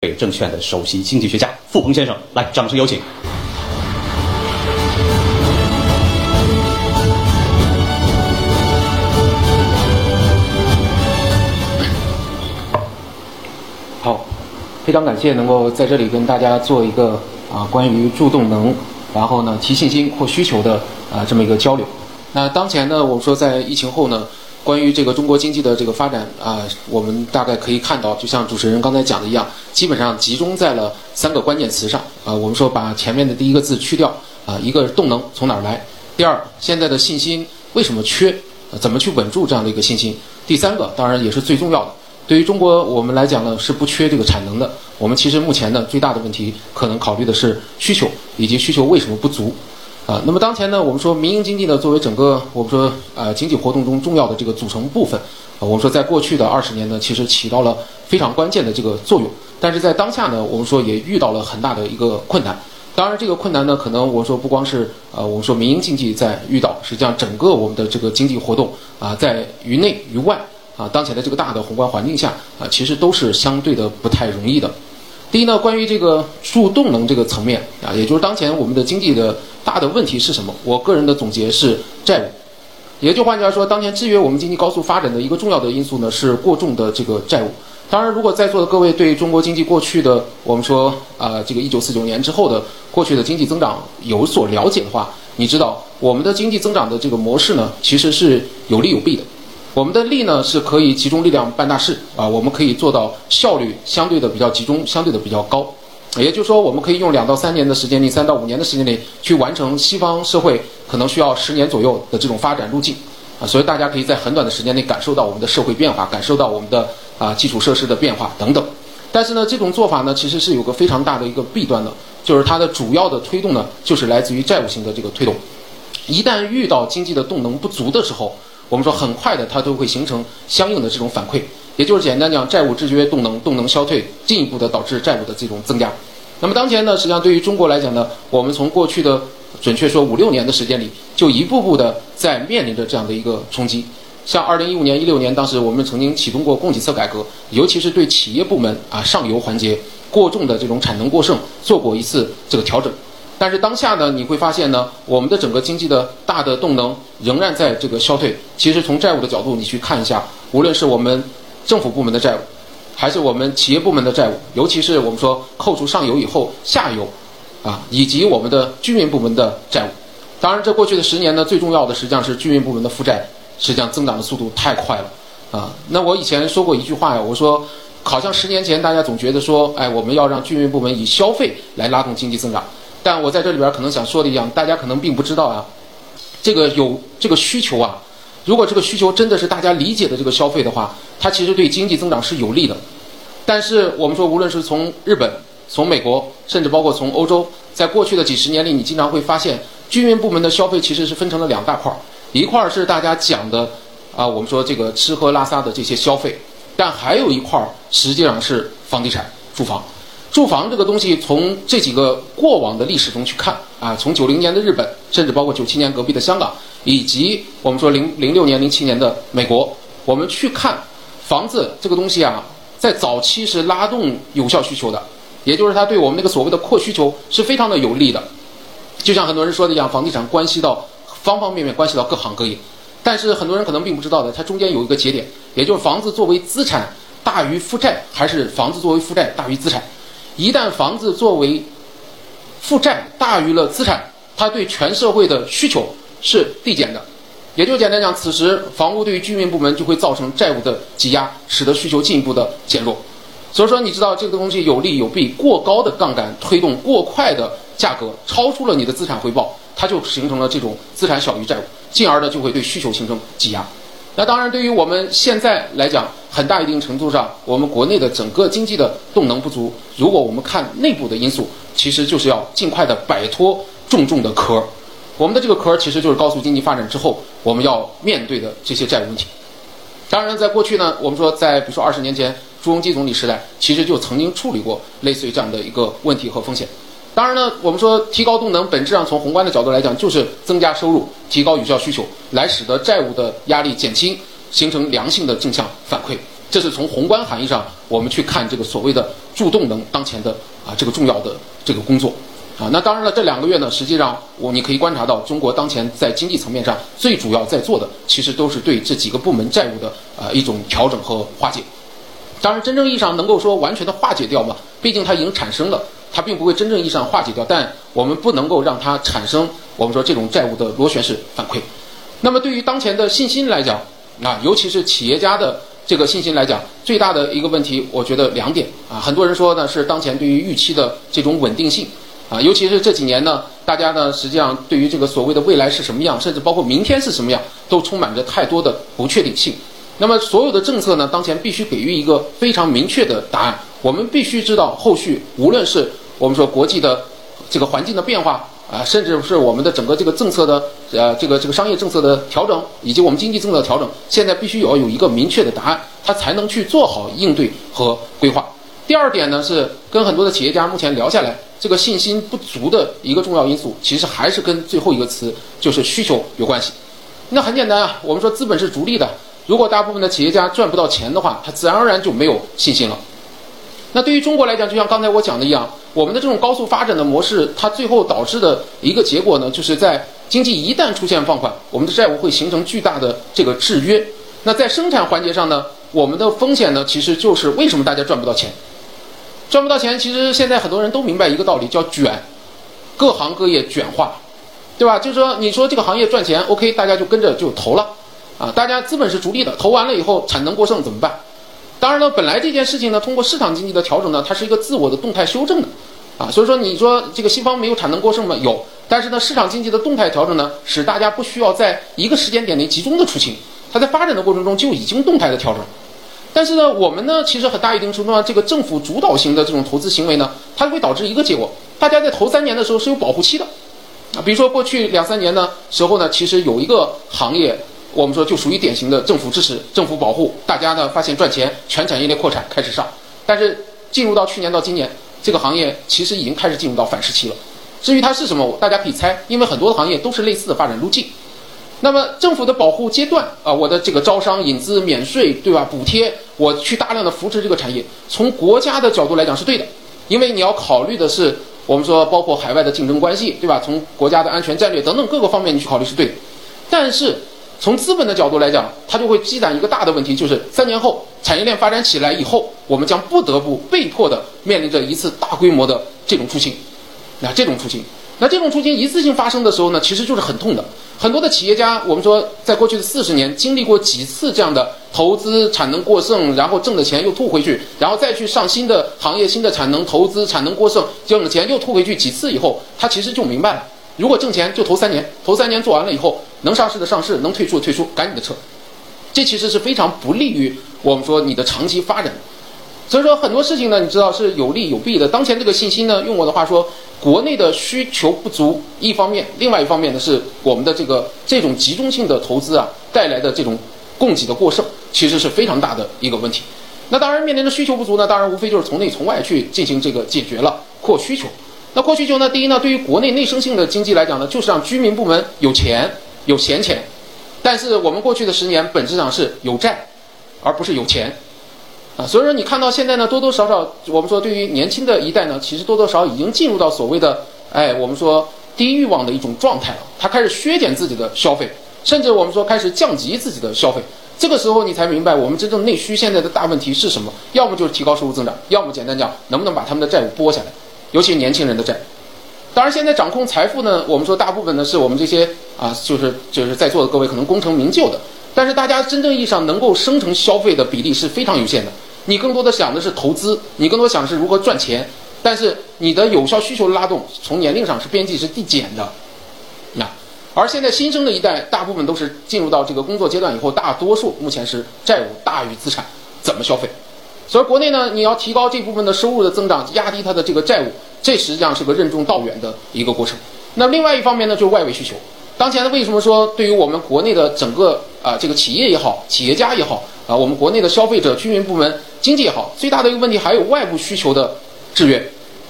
北证券的首席经济学家付鹏先生，来，掌声有请。好，非常感谢能够在这里跟大家做一个啊关于助动能，然后呢提信心或需求的啊这么一个交流。那当前呢，我们说在疫情后呢。关于这个中国经济的这个发展啊，我们大概可以看到，就像主持人刚才讲的一样，基本上集中在了三个关键词上啊。我们说把前面的第一个字去掉啊，一个动能从哪儿来？第二，现在的信心为什么缺？怎么去稳住这样的一个信心？第三个，当然也是最重要的，对于中国我们来讲呢，是不缺这个产能的。我们其实目前呢，最大的问题可能考虑的是需求以及需求为什么不足。啊，那么当前呢，我们说民营经济呢，作为整个我们说呃经济活动中重要的这个组成部分，啊，我们说在过去的二十年呢，其实起到了非常关键的这个作用。但是在当下呢，我们说也遇到了很大的一个困难。当然，这个困难呢，可能我说不光是呃我们说民营经济在遇到，实际上整个我们的这个经济活动啊，在于内于外啊，当前的这个大的宏观环境下啊，其实都是相对的不太容易的。第一呢，关于这个助动能这个层面啊，也就是当前我们的经济的大的问题是什么？我个人的总结是债务。也就换句话说，当前制约我们经济高速发展的一个重要的因素呢，是过重的这个债务。当然，如果在座的各位对中国经济过去的我们说啊，这个一九四九年之后的过去的经济增长有所了解的话，你知道我们的经济增长的这个模式呢，其实是有利有弊的。我们的力呢是可以集中力量办大事啊，我们可以做到效率相对的比较集中，相对的比较高。也就是说，我们可以用两到三年的时间里，三到五年的时间里去完成西方社会可能需要十年左右的这种发展路径啊。所以大家可以在很短的时间内感受到我们的社会变化，感受到我们的啊基础设施的变化等等。但是呢，这种做法呢其实是有个非常大的一个弊端的，就是它的主要的推动呢就是来自于债务型的这个推动。一旦遇到经济的动能不足的时候，我们说很快的，它都会形成相应的这种反馈，也就是简单讲，债务制约动能，动能消退，进一步的导致债务的这种增加。那么当前呢，实际上对于中国来讲呢，我们从过去的准确说五六年的时间里，就一步步的在面临着这样的一个冲击。像二零一五年、一六年，当时我们曾经启动过供给侧改革，尤其是对企业部门啊上游环节过重的这种产能过剩做过一次这个调整。但是当下呢，你会发现呢，我们的整个经济的大的动能仍然在这个消退。其实从债务的角度，你去看一下，无论是我们政府部门的债务，还是我们企业部门的债务，尤其是我们说扣除上游以后下游，啊，以及我们的居民部门的债务。当然，这过去的十年呢，最重要的实际上是居民部门的负债，实际上增长的速度太快了，啊。那我以前说过一句话呀，我说，好像十年前大家总觉得说，哎，我们要让居民部门以消费来拉动经济增长。但我在这里边可能想说的一样，大家可能并不知道啊，这个有这个需求啊，如果这个需求真的是大家理解的这个消费的话，它其实对经济增长是有利的。但是我们说，无论是从日本、从美国，甚至包括从欧洲，在过去的几十年里，你经常会发现，居民部门的消费其实是分成了两大块儿，一块儿是大家讲的啊，我们说这个吃喝拉撒的这些消费，但还有一块儿实际上是房地产、住房。住房这个东西，从这几个过往的历史中去看啊，从九零年的日本，甚至包括九七年隔壁的香港，以及我们说零零六年、零七年的美国，我们去看房子这个东西啊，在早期是拉动有效需求的，也就是它对我们那个所谓的扩需求是非常的有利的。就像很多人说的一样，房地产关系到方方面面，关系到各行各业。但是很多人可能并不知道的，它中间有一个节点，也就是房子作为资产大于负债，还是房子作为负债大于资产。一旦房子作为负债大于了资产，它对全社会的需求是递减的，也就简单讲，此时房屋对于居民部门就会造成债务的挤压，使得需求进一步的减弱。所以说，你知道这个东西有利有弊，过高的杠杆推动过快的价格，超出了你的资产回报，它就形成了这种资产小于债务，进而呢就会对需求形成挤压。那当然，对于我们现在来讲，很大一定程度上，我们国内的整个经济的动能不足。如果我们看内部的因素，其实就是要尽快的摆脱重重的壳。我们的这个壳其实就是高速经济发展之后我们要面对的这些债务问题。当然，在过去呢，我们说在比如说二十年前朱镕基总理时代，其实就曾经处理过类似于这样的一个问题和风险。当然呢，我们说提高动能，本质上从宏观的角度来讲，就是增加收入，提高有效需求，来使得债务的压力减轻，形成良性的正向反馈。这是从宏观含义上我们去看这个所谓的助动能当前的啊这个重要的这个工作。啊，那当然了，这两个月呢，实际上我你可以观察到，中国当前在经济层面上最主要在做的，其实都是对这几个部门债务的啊一种调整和化解。当然，真正意义上能够说完全的化解掉嘛，毕竟它已经产生了，它并不会真正意义上化解掉。但我们不能够让它产生我们说这种债务的螺旋式反馈。那么对于当前的信心来讲，啊，尤其是企业家的这个信心来讲，最大的一个问题，我觉得两点啊，很多人说呢是当前对于预期的这种稳定性。啊，尤其是这几年呢，大家呢实际上对于这个所谓的未来是什么样，甚至包括明天是什么样，都充满着太多的不确定性。那么所有的政策呢，当前必须给予一个非常明确的答案。我们必须知道后续无论是我们说国际的这个环境的变化啊，甚至是我们的整个这个政策的呃这个这个商业政策的调整，以及我们经济政策的调整，现在必须要有一个明确的答案，它才能去做好应对和规划。第二点呢，是跟很多的企业家目前聊下来，这个信心不足的一个重要因素，其实还是跟最后一个词就是需求有关系。那很简单啊，我们说资本是逐利的，如果大部分的企业家赚不到钱的话，他自然而然就没有信心了。那对于中国来讲，就像刚才我讲的一样，我们的这种高速发展的模式，它最后导致的一个结果呢，就是在经济一旦出现放缓，我们的债务会形成巨大的这个制约。那在生产环节上呢，我们的风险呢，其实就是为什么大家赚不到钱？赚不到钱，其实现在很多人都明白一个道理，叫卷，各行各业卷化，对吧？就是说，你说这个行业赚钱，OK，大家就跟着就投了，啊，大家资本是逐利的，投完了以后产能过剩怎么办？当然了，本来这件事情呢，通过市场经济的调整呢，它是一个自我的动态修正的，啊，所以说你说这个西方没有产能过剩吗？有，但是呢，市场经济的动态调整呢，使大家不需要在一个时间点内集中的出清，它在发展的过程中就已经动态的调整。但是呢，我们呢，其实很大一定程度上，这个政府主导型的这种投资行为呢，它会导致一个结果：大家在头三年的时候是有保护期的，啊，比如说过去两三年呢时候呢，其实有一个行业，我们说就属于典型的政府支持、政府保护，大家呢发现赚钱，全产业链扩产开始上。但是进入到去年到今年，这个行业其实已经开始进入到反时期了。至于它是什么，大家可以猜，因为很多的行业都是类似的发展路径。那么政府的保护阶段啊，我的这个招商引资免税，对吧？补贴，我去大量的扶持这个产业，从国家的角度来讲是对的，因为你要考虑的是我们说包括海外的竞争关系，对吧？从国家的安全战略等等各个方面你去考虑是对的。但是从资本的角度来讲，它就会积攒一个大的问题，就是三年后产业链发展起来以后，我们将不得不被迫的面临着一次大规模的这种出清，那这种出清。那这种出清一次性发生的时候呢，其实就是很痛的。很多的企业家，我们说在过去的四十年经历过几次这样的投资产能过剩，然后挣的钱又吐回去，然后再去上新的行业、新的产能投资，产能过剩挣的钱又吐回去几次以后，他其实就明白了，如果挣钱就投三年，投三年做完了以后，能上市的上市，能退出的退出，赶紧的撤。这其实是非常不利于我们说你的长期发展。所以说很多事情呢，你知道是有利有弊的。当前这个信心呢，用我的话说，国内的需求不足，一方面，另外一方面呢是我们的这个这种集中性的投资啊带来的这种供给的过剩，其实是非常大的一个问题。那当然面临着需求不足呢，当然无非就是从内从外去进行这个解决了扩需求。那过去就呢，第一呢，对于国内内生性的经济来讲呢，就是让居民部门有钱有闲钱。但是我们过去的十年本质上是有债，而不是有钱。啊，所以说你看到现在呢，多多少少，我们说对于年轻的一代呢，其实多多少少已经进入到所谓的，哎，我们说低欲望的一种状态了。他开始削减自己的消费，甚至我们说开始降级自己的消费。这个时候你才明白，我们真正内需现在的大问题是什么？要么就是提高收入增长，要么简单讲，能不能把他们的债务拨下来，尤其是年轻人的债。当然，现在掌控财富呢，我们说大部分呢是我们这些啊，就是就是在座的各位可能功成名就的，但是大家真正意义上能够生成消费的比例是非常有限的。你更多的想的是投资，你更多想的是如何赚钱，但是你的有效需求拉动从年龄上是边际是递减的，那而现在新生的一代大部分都是进入到这个工作阶段以后，大多数目前是债务大于资产，怎么消费？所以国内呢，你要提高这部分的收入的增长，压低它的这个债务，这实际上是个任重道远的一个过程。那另外一方面呢，就是外围需求。当前呢，为什么说对于我们国内的整个啊这个企业也好，企业家也好啊，我们国内的消费者居民部门？经济也好，最大的一个问题还有外部需求的制约。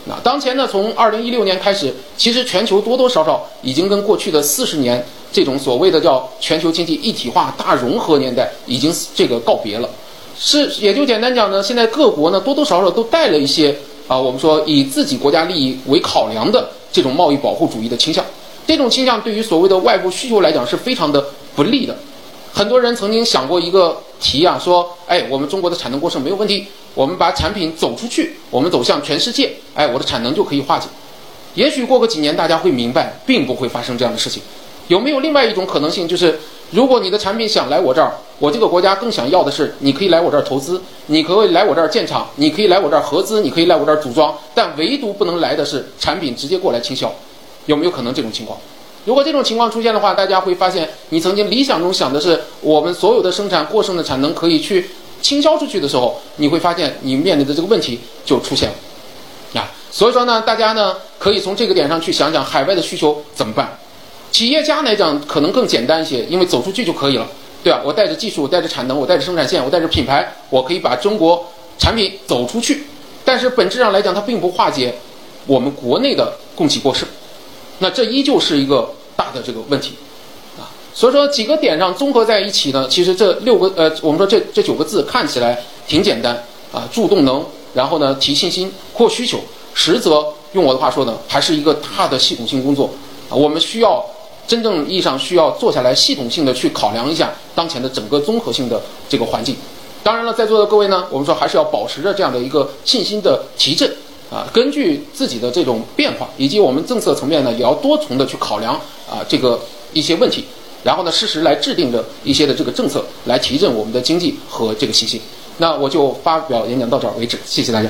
那当前呢，从二零一六年开始，其实全球多多少少已经跟过去的四十年这种所谓的叫全球经济一体化大融合年代已经这个告别了。是也就简单讲呢，现在各国呢多多少少都带了一些啊，我们说以自己国家利益为考量的这种贸易保护主义的倾向。这种倾向对于所谓的外部需求来讲是非常的不利的。很多人曾经想过一个题啊，说，哎，我们中国的产能过剩没有问题，我们把产品走出去，我们走向全世界，哎，我的产能就可以化解。也许过个几年，大家会明白，并不会发生这样的事情。有没有另外一种可能性，就是如果你的产品想来我这儿，我这个国家更想要的是，你可以来我这儿投资，你可以来我这儿建厂，你可以来我这儿合资，你可以来我这儿组装，但唯独不能来的是产品直接过来倾销。有没有可能这种情况？如果这种情况出现的话，大家会发现，你曾经理想中想的是我们所有的生产过剩的产能可以去倾销出去的时候，你会发现你面临的这个问题就出现了。啊，所以说呢，大家呢可以从这个点上去想想海外的需求怎么办。企业家来讲可能更简单一些，因为走出去就可以了，对吧？我带着技术，带着产能，我带着生产线，我带着品牌，我可以把中国产品走出去。但是本质上来讲，它并不化解我们国内的供给过剩。那这依旧是一个大的这个问题，啊，所以说几个点上综合在一起呢，其实这六个呃，我们说这这九个字看起来挺简单啊，助动能，然后呢提信心、扩需求，实则用我的话说呢，还是一个大的系统性工作啊，我们需要真正意义上需要坐下来系统性的去考量一下当前的整个综合性的这个环境。当然了，在座的各位呢，我们说还是要保持着这样的一个信心的提振。啊，根据自己的这种变化，以及我们政策层面呢，也要多重的去考量啊这个一些问题，然后呢，适时来制定着一些的这个政策，来提振我们的经济和这个信心。那我就发表演讲到这儿为止，谢谢大家。